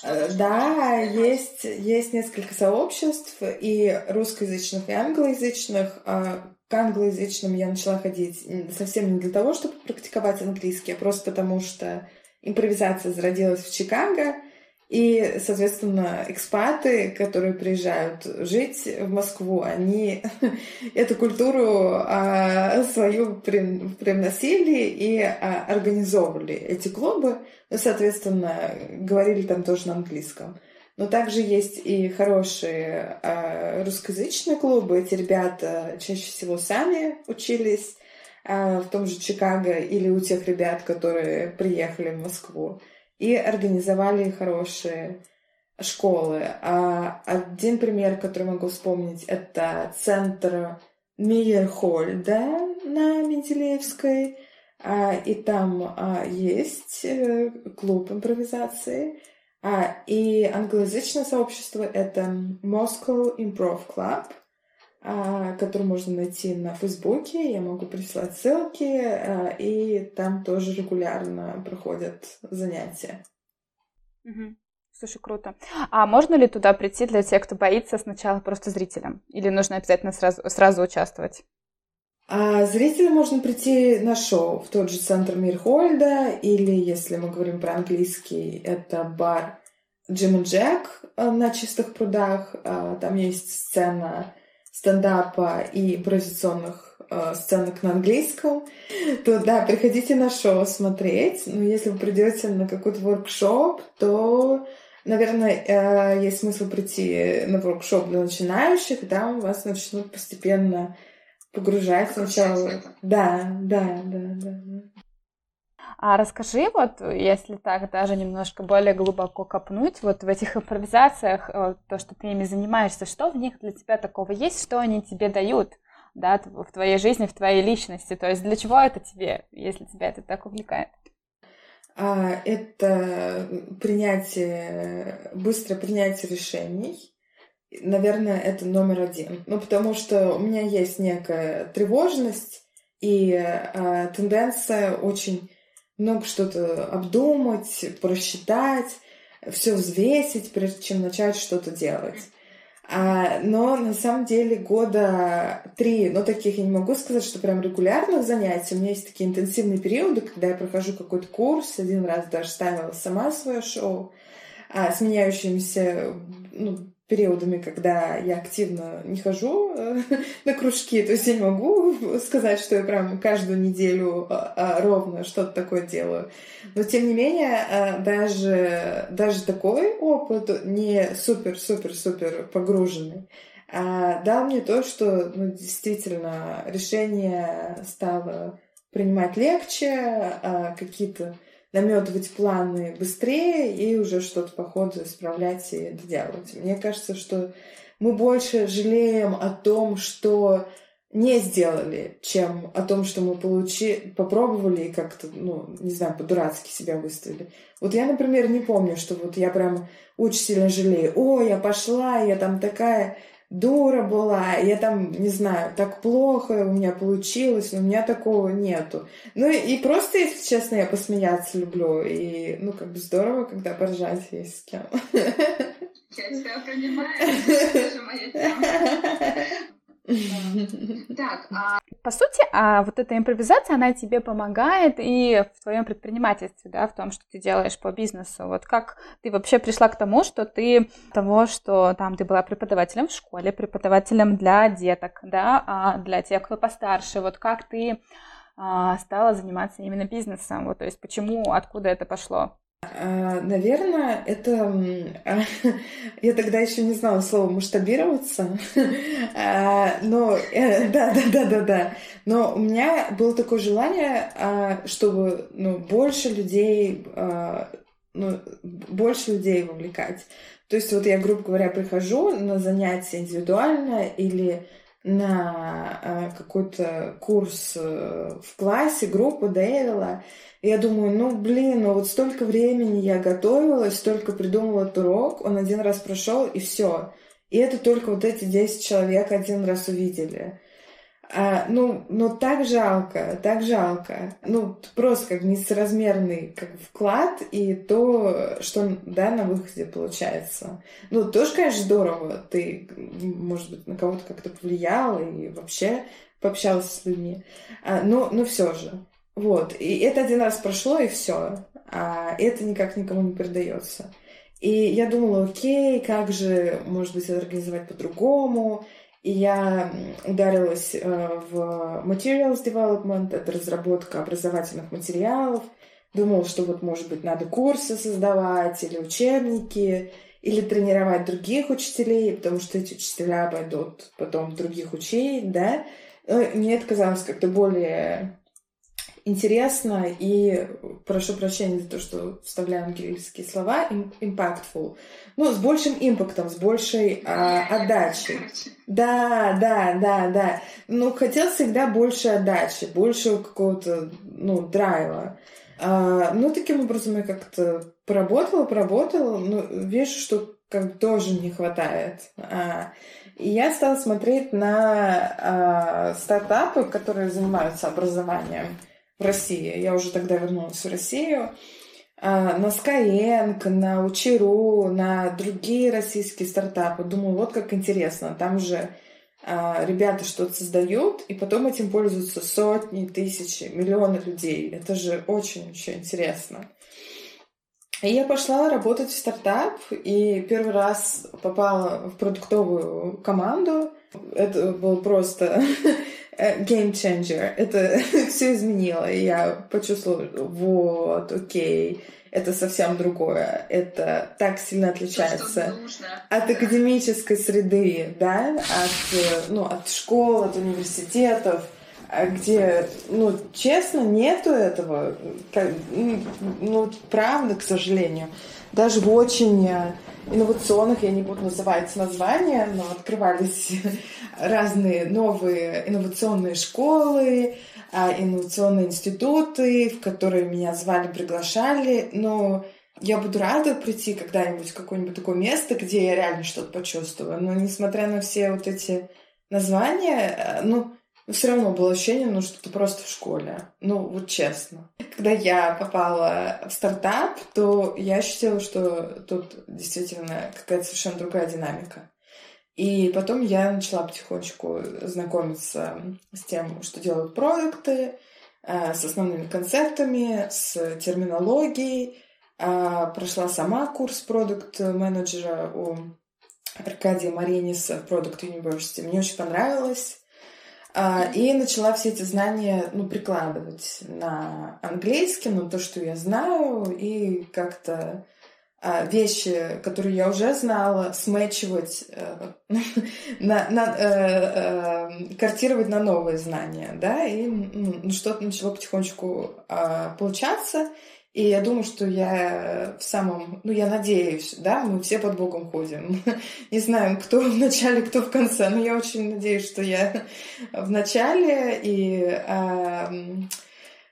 Э, да, есть, есть несколько сообществ, и русскоязычных, и англоязычных. А к англоязычным я начала ходить совсем не для того, чтобы практиковать английский, а просто потому, что импровизация зародилась в Чикаго, и, соответственно, экспаты, которые приезжают жить в Москву, они эту культуру а, свою привносили и а, организовывали эти клубы. Ну, соответственно, говорили там тоже на английском. Но также есть и хорошие а, русскоязычные клубы. Эти ребята чаще всего сами учились а, в том же Чикаго или у тех ребят, которые приехали в Москву и организовали хорошие школы. А один пример, который могу вспомнить, это центр Мейерхольда на Менделеевской. А, и там а, есть э, клуб импровизации. А, и англоязычное сообщество — это Moscow Improv Club — который можно найти на Фейсбуке. Я могу прислать ссылки, а, и там тоже регулярно проходят занятия. Угу. Слушай, круто. А можно ли туда прийти для тех, кто боится сначала просто зрителям? Или нужно обязательно сразу, сразу участвовать? А зрителям можно прийти на шоу в тот же центр Мирхольда, или, если мы говорим про английский, это бар Джим и Джек на чистых прудах. Там есть сцена стендапа и импровизационных э, сценок на английском, то да, приходите на шоу смотреть. Но если вы придете на какой-то воркшоп, то, наверное, э, есть смысл прийти на воркшоп для начинающих, и там вас начнут постепенно погружать сначала. Да, да, да, да. А расскажи, вот если так даже немножко более глубоко копнуть, вот в этих импровизациях, э, то, что ты ими занимаешься, что в них для тебя такого есть, что они тебе дают? да, в твоей жизни, в твоей личности. То есть для чего это тебе, если тебя это так увлекает? А, это принятие, быстрое принятие решений. Наверное, это номер один. Ну, потому что у меня есть некая тревожность и а, тенденция очень много что-то обдумать, просчитать, все взвесить, прежде чем начать что-то делать. А, но на самом деле года три, но таких я не могу сказать, что прям регулярных занятий. У меня есть такие интенсивные периоды, когда я прохожу какой-то курс, один раз даже ставила сама свое шоу, а, с меняющимися ну, периодами, когда я активно не хожу э, на кружки, то есть я не могу сказать, что я прям каждую неделю а, а, ровно что-то такое делаю. Но тем не менее, а, даже, даже такой опыт не супер-супер-супер погруженный, дал мне то, что ну, действительно решение стало принимать легче, какие-то наметывать планы быстрее и уже что-то по ходу исправлять и доделывать. Мне кажется, что мы больше жалеем о том, что не сделали, чем о том, что мы получи... попробовали и как-то, ну, не знаю, по-дурацки себя выставили. Вот я, например, не помню, что вот я прям очень сильно жалею. О, я пошла, я там такая дура была, я там, не знаю, так плохо у меня получилось, но у меня такого нету. Ну и, просто, если честно, я посмеяться люблю, и, ну, как бы здорово, когда поржать есть с кем. Я тебя понимаю, это моя тема. Так, а... По сути, а вот эта импровизация, она тебе помогает и в твоем предпринимательстве, да, в том, что ты делаешь по бизнесу. Вот как ты вообще пришла к тому, что ты того, что там ты была преподавателем в школе, преподавателем для деток, да, а для тех, кто постарше. Вот как ты а, стала заниматься именно бизнесом? Вот, то есть почему, откуда это пошло? А, наверное, это... Я тогда еще не знала слова масштабироваться, а, но э, да, да, да, да, да. Но у меня было такое желание, а, чтобы ну, больше людей, ну, больше людей вовлекать. То есть вот я, грубо говоря, прихожу на занятия индивидуально или на какой-то курс э, в классе, группу Дэвила, я думаю, ну блин, ну вот столько времени я готовилась, столько придумала этот урок, он один раз прошел и все. И это только вот эти 10 человек один раз увидели. А, ну, ну так жалко, так жалко. Ну, просто как несоразмерный как вклад и то, что, да, на выходе получается. Ну, тоже, конечно, здорово. Ты, может быть, на кого-то как-то повлиял и вообще пообщался с людьми. А, но, но все же. Вот. И это один раз прошло, и все. А это никак никому не передается. И я думала, окей, как же, может быть, это организовать по-другому. И я ударилась э, в materials development, это разработка образовательных материалов. Думала, что вот, может быть, надо курсы создавать или учебники, или тренировать других учителей, потому что эти учителя пойдут потом других учей, да. Мне это казалось как-то более интересно и, прошу прощения за то, что вставляю английские слова, impactful. Ну, с большим импактом, с большей а, отдачей. Да, да, да, да. Ну, хотел всегда больше отдачи, больше какого-то, ну, драйва. А, ну, таким образом я как-то поработала, поработала, но вижу, что как тоже не хватает. А, и я стала смотреть на а, стартапы, которые занимаются образованием в России. Я уже тогда вернулась в Россию. А, на Skyeng, на Учиру, на другие российские стартапы. Думаю, вот как интересно. Там же а, ребята что-то создают, и потом этим пользуются сотни, тысячи, миллионы людей. Это же очень-очень интересно. И я пошла работать в стартап, и первый раз попала в продуктовую команду. Это был просто game changer. Это все изменило. И я почувствовала, вот, окей, это совсем другое. Это так сильно отличается То, от академической среды, да, от, ну, от школ, от университетов, а где, ну, честно, нету этого. Ну, правда, к сожалению. Даже в очень э, инновационных, я не буду называть названия, но открывались разные новые инновационные школы, а, инновационные институты, в которые меня звали, приглашали. Но я буду рада прийти когда-нибудь в какое-нибудь такое место, где я реально что-то почувствую. Но несмотря на все вот эти названия, э, ну, все равно было ощущение, ну, что ты просто в школе. Ну, вот честно. Когда я попала в стартап, то я ощутила, что тут действительно какая-то совершенно другая динамика. И потом я начала потихонечку знакомиться с тем, что делают проекты, э, с основными концептами, с терминологией. А, прошла сама курс продукт-менеджера у Аркадия Мариниса в Product University. Мне очень понравилось. А, и начала все эти знания ну, прикладывать на английском, на то, что я знаю, и как-то а, вещи, которые я уже знала, смечивать, э, на, на, э, э, картировать на новые знания, да, и ну, что-то начало потихонечку э, получаться. И я думаю, что я в самом... Ну, я надеюсь, да, мы все под Богом ходим. Не знаю, кто в начале, кто в конце, но я очень надеюсь, что я в начале и э,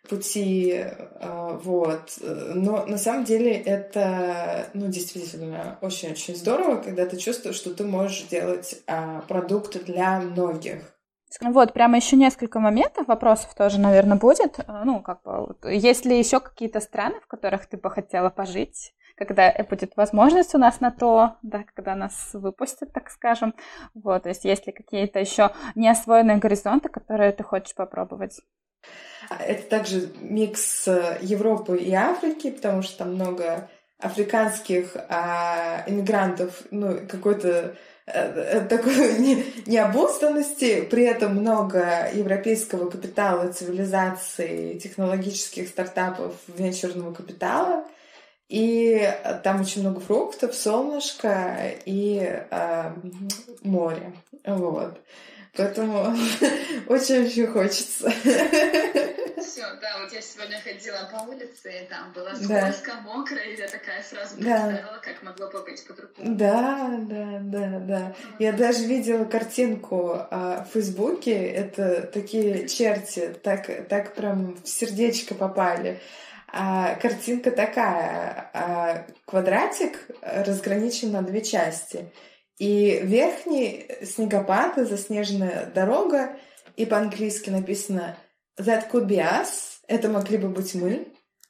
пути, э, вот. Но на самом деле это, ну, действительно очень-очень здорово, когда ты чувствуешь, что ты можешь делать э, продукты для многих. Вот, прямо еще несколько моментов, вопросов тоже, наверное, будет. Э, ну, как бы, есть ли еще какие-то страны, в которых ты бы хотела пожить? когда будет возможность у нас на то, да, когда нас выпустят, так скажем. Вот, то есть есть ли какие-то еще неосвоенные горизонты, которые ты хочешь попробовать? Это также микс э, Европы и Африки, потому что там много африканских а, иммигрантов, ну, какой-то Э, такой не, необузданности, при этом много европейского капитала, цивилизации, технологических стартапов, венчурного капитала. И там очень много фруктов, солнышко и э, море. Вот. Поэтому очень-очень хочется. Все, да, вот я сегодня ходила по улице, и там было скользко, да. мокро, и я такая сразу представила, да. как могло бы быть по-другому. Да, да, да, да. Я даже видела картинку а, в Фейсбуке, это такие черти, так, так прям в сердечко попали. А, картинка такая, а, квадратик разграничен на две части. И верхний снегопад и заснеженная дорога, и по-английски написано That could be us, это могли бы быть мы,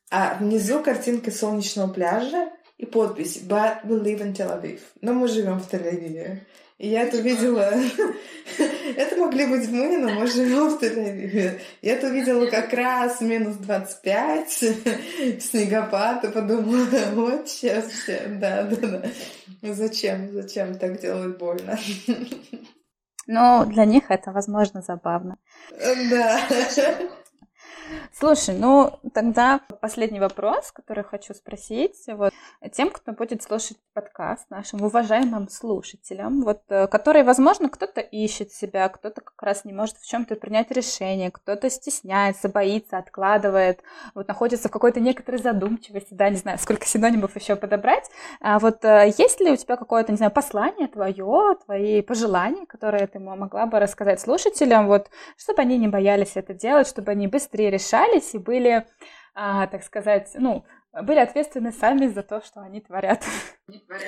а внизу картинка солнечного пляжа и подпись But we live in Tel Aviv. Но мы живем в Тель-Авиве. И я это видела. это могли быть мы, но мы живем в Тель-Авиве. Я это видела как раз минус 25, снегопад, и подумала, вот сейчас все, да, да, да. Зачем, зачем так делать больно? Но для них это, возможно, забавно. Да. Слушай, ну тогда последний вопрос, который хочу спросить вот тем, кто будет слушать подкаст, нашим уважаемым слушателям, вот, э, которые, возможно, кто-то ищет себя, кто-то как раз не может в чем-то принять решение, кто-то стесняется, боится, откладывает, вот находится в какой-то некоторой задумчивости, да, не знаю, сколько синонимов еще подобрать. А вот э, есть ли у тебя какое-то, не знаю, послание твое, твои пожелания, которые ты могла бы рассказать слушателям, вот, чтобы они не боялись это делать, чтобы они быстрее решались и были, а, так сказать, ну, были ответственны сами за то, что они творят.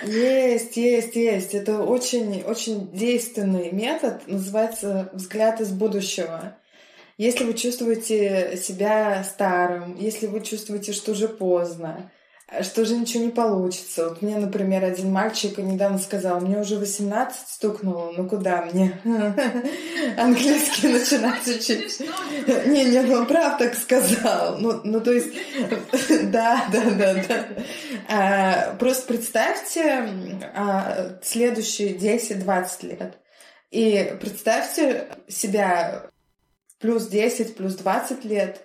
Есть, есть, есть. Это очень, очень действенный метод, называется взгляд из будущего. Если вы чувствуете себя старым, если вы чувствуете, что уже поздно, что же ничего не получится. Вот мне, например, один мальчик недавно сказал, мне уже 18 стукнуло, ну куда мне английский начинать учить? Не, не, он прав так сказал. Ну, ну то есть, да, да, да, да. А, просто представьте а, следующие 10-20 лет. И представьте себя плюс 10, плюс 20 лет –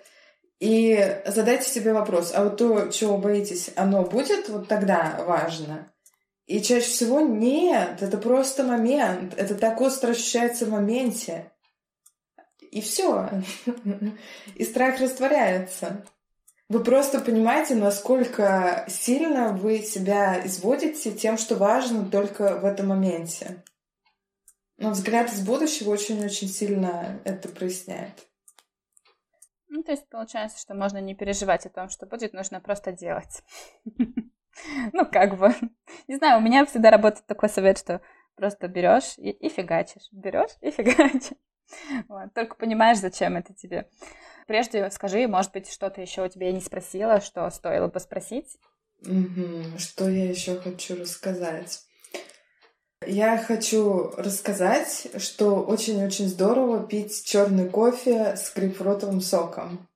и задайте себе вопрос, а вот то, чего боитесь, оно будет вот тогда важно? И чаще всего нет, это просто момент, это так остро ощущается в моменте. и все. И страх растворяется. Вы просто понимаете, насколько сильно вы себя изводите тем, что важно только в этом моменте. Но взгляд из будущего очень-очень сильно это проясняет. Ну, то есть получается, что можно не переживать о том, что будет, нужно просто делать. Ну, как бы. Не знаю, у меня всегда работает такой совет, что просто берешь и, и фигачишь. Берешь и фигачишь. Вот. Только понимаешь, зачем это тебе. Прежде скажи, может быть, что-то еще у тебя я не спросила, что стоило бы спросить? Угу. Что я еще хочу рассказать? Я хочу рассказать, что очень-очень здорово пить черный кофе с грейпфрутовым соком.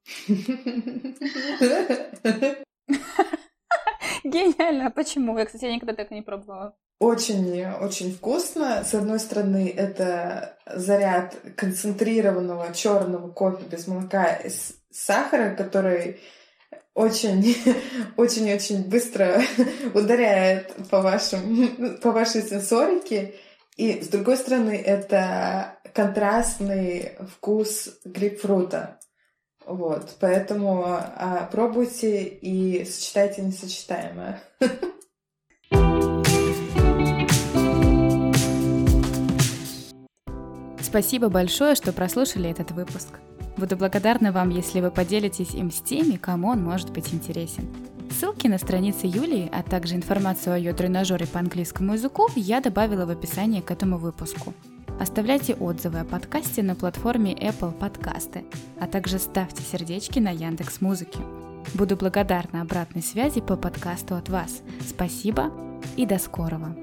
Гениально. А почему? Я, кстати, никогда так не пробовала. Очень-очень вкусно. С одной стороны, это заряд концентрированного черного кофе без молока и сахара, который очень, очень-очень быстро ударяет по, вашим, по вашей сенсорике. И с другой стороны, это контрастный вкус грейпфрута. Вот, поэтому а, пробуйте и сочетайте несочетаемое. Спасибо большое, что прослушали этот выпуск. Буду благодарна вам, если вы поделитесь им с теми, кому он может быть интересен. Ссылки на страницы Юлии, а также информацию о ее тренажере по английскому языку я добавила в описание к этому выпуску. Оставляйте отзывы о подкасте на платформе Apple Подкасты, а также ставьте сердечки на Яндекс Музыке. Буду благодарна обратной связи по подкасту от вас. Спасибо и до скорого!